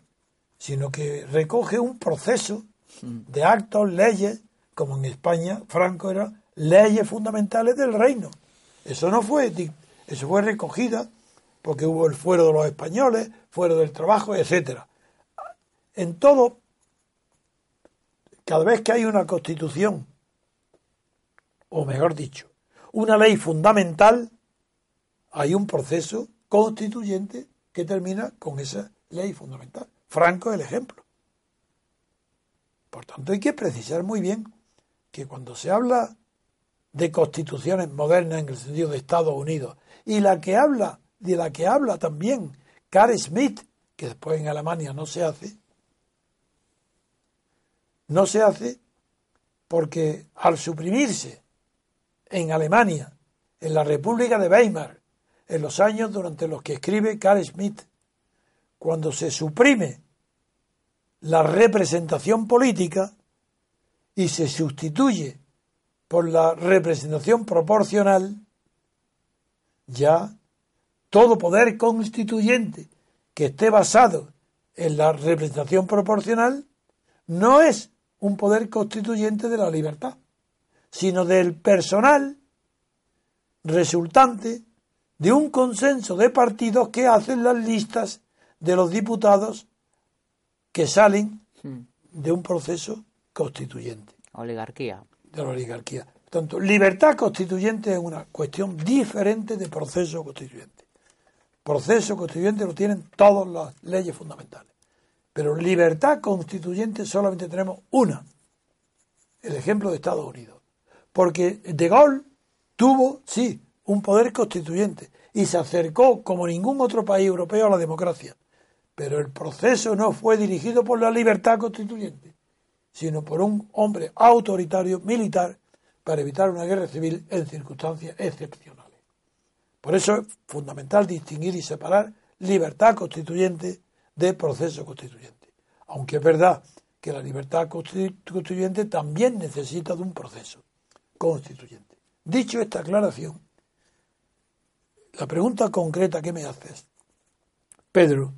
sino que recoge un proceso de actos, leyes, como en España, Franco era leyes fundamentales del reino. Eso no fue, eso fue recogida porque hubo el fuero de los españoles, fuero del trabajo, etcétera. En todo, cada vez que hay una constitución, o mejor dicho, una ley fundamental, hay un proceso constituyente que termina con esa ley fundamental. Franco es el ejemplo. Por tanto, hay que precisar muy bien que cuando se habla de constituciones modernas en el sentido de Estados Unidos y la que habla de la que habla también Carl Smith, que después en Alemania no se hace, no se hace porque al suprimirse en Alemania, en la República de Weimar, en los años durante los que escribe Carl Smith, cuando se suprime la representación política y se sustituye por la representación proporcional, ya todo poder constituyente que esté basado en la representación proporcional no es un poder constituyente de la libertad, sino del personal resultante de un consenso de partidos que hacen las listas de los diputados que salen hmm. de un proceso constituyente. Oligarquía. De la oligarquía. Tanto, libertad constituyente es una cuestión diferente de proceso constituyente. Proceso constituyente lo tienen todas las leyes fundamentales. Pero libertad constituyente solamente tenemos una. El ejemplo de Estados Unidos. Porque De Gaulle tuvo, sí, un poder constituyente y se acercó como ningún otro país europeo a la democracia. Pero el proceso no fue dirigido por la libertad constituyente, sino por un hombre autoritario militar para evitar una guerra civil en circunstancias excepcionales. Por eso es fundamental distinguir y separar libertad constituyente de proceso constituyente. Aunque es verdad que la libertad constituyente también necesita de un proceso constituyente. Dicho esta aclaración, la pregunta concreta que me haces, Pedro,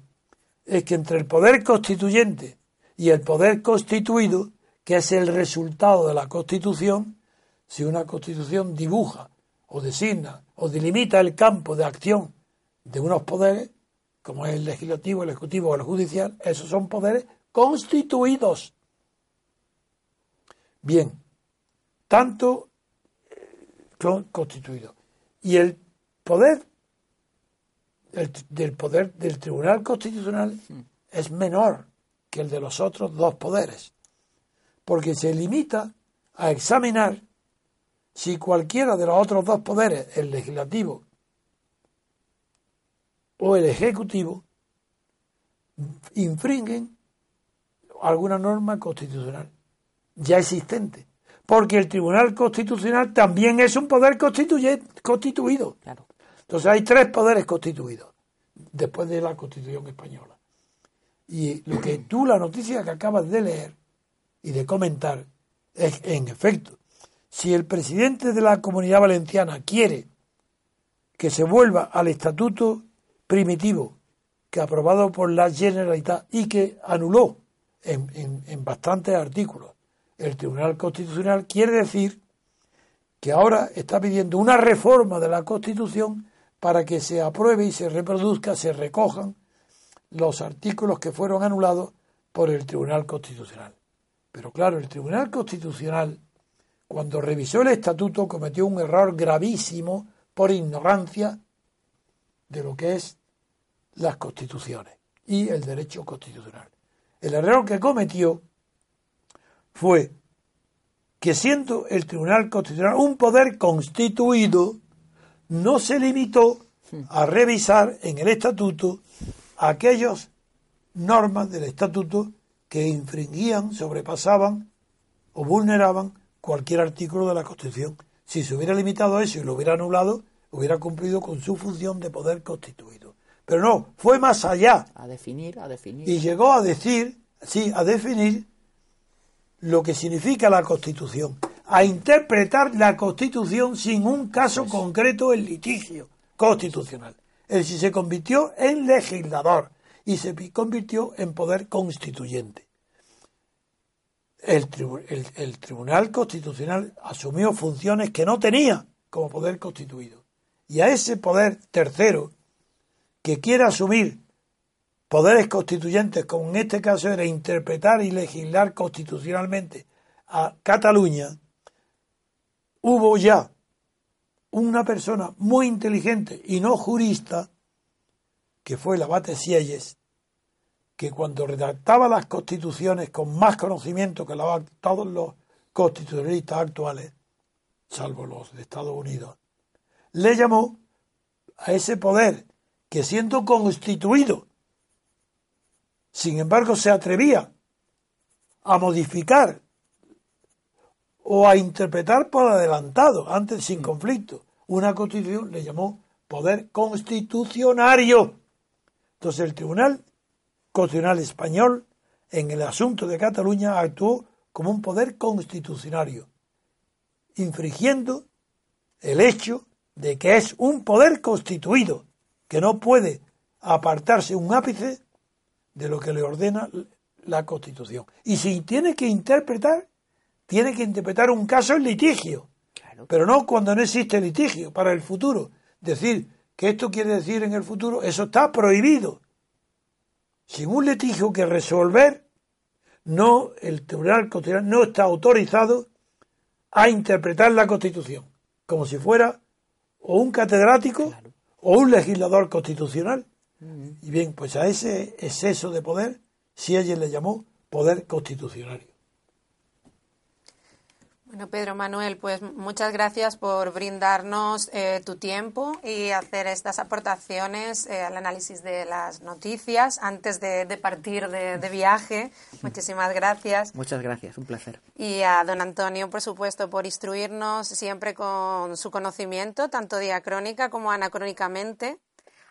es que entre el poder constituyente y el poder constituido, que es el resultado de la Constitución, si una Constitución dibuja o designa o delimita el campo de acción de unos poderes, como es el legislativo, el ejecutivo o el judicial, esos son poderes constituidos. Bien, tanto son constituidos. Y el poder del poder del Tribunal Constitucional es menor que el de los otros dos poderes, porque se limita a examinar si cualquiera de los otros dos poderes, el legislativo o el ejecutivo, infringen alguna norma constitucional ya existente. Porque el Tribunal Constitucional también es un poder constituido. Entonces hay tres poderes constituidos después de la Constitución española. Y lo que tú, la noticia que acabas de leer y de comentar, es en efecto, si el presidente de la Comunidad Valenciana quiere que se vuelva al estatuto primitivo que aprobado por la Generalitat y que anuló en, en bastantes artículos el Tribunal Constitucional, quiere decir que ahora está pidiendo una reforma de la Constitución para que se apruebe y se reproduzca, se recojan los artículos que fueron anulados por el Tribunal Constitucional. Pero claro, el Tribunal Constitucional, cuando revisó el estatuto, cometió un error gravísimo por ignorancia de lo que es las constituciones y el derecho constitucional. El error que cometió fue que siendo el Tribunal Constitucional un poder constituido, no se limitó a revisar en el estatuto aquellas normas del estatuto que infringían, sobrepasaban o vulneraban cualquier artículo de la Constitución. Si se hubiera limitado a eso y lo hubiera anulado, hubiera cumplido con su función de poder constituido. Pero no, fue más allá. A definir, a definir. Y llegó a decir, sí, a definir lo que significa la Constitución, a interpretar la Constitución sin un caso pues concreto en litigio constitucional. Es decir, se convirtió en legislador y se convirtió en poder constituyente. El, el, Tribunal Constitucional asumió funciones que no tenía como poder constituido. Y a ese poder tercero, que quiere asumir poderes constituyentes, como en este caso era interpretar y legislar constitucionalmente a Cataluña, hubo ya una persona muy inteligente y no jurista, que fue el abate Sieyes, que cuando redactaba las constituciones con más conocimiento que todos los constitucionalistas actuales, salvo los de Estados Unidos, le llamó a ese poder que siendo constituido, sin embargo se atrevía a modificar o a interpretar por adelantado, antes sin conflicto, una constitución, le llamó poder constitucionario. Entonces el Tribunal Constitucional Español, en el asunto de Cataluña, actuó como un poder constitucionario, infringiendo el hecho de que es un poder constituido, que no puede apartarse un ápice de lo que le ordena la Constitución. Y si tiene que interpretar, tiene que interpretar un caso en litigio, pero no cuando no existe litigio para el futuro. Decir que esto quiere decir en el futuro, eso está prohibido. Sin un litigio que resolver, no el Tribunal Constitucional no está autorizado a interpretar la Constitución, como si fuera o un catedrático o un legislador constitucional. Y bien, pues a ese exceso de poder, si ella le llamó poder constitucional. Bueno, Pedro Manuel, pues muchas gracias por brindarnos eh, tu tiempo y hacer estas aportaciones eh, al análisis de las noticias antes de, partir de, viaje. Muchísimas gracias. Muchas gracias, un placer. Y a don Antonio, por supuesto, por instruirnos siempre con su conocimiento, tanto diacrónica como anacrónicamente.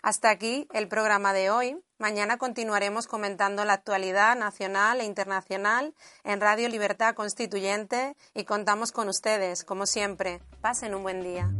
Hasta aquí el programa de hoy. Mañana continuaremos comentando la actualidad nacional e internacional en Radio Libertad Constituyente y contamos con ustedes, como siempre. Pasen un buen día.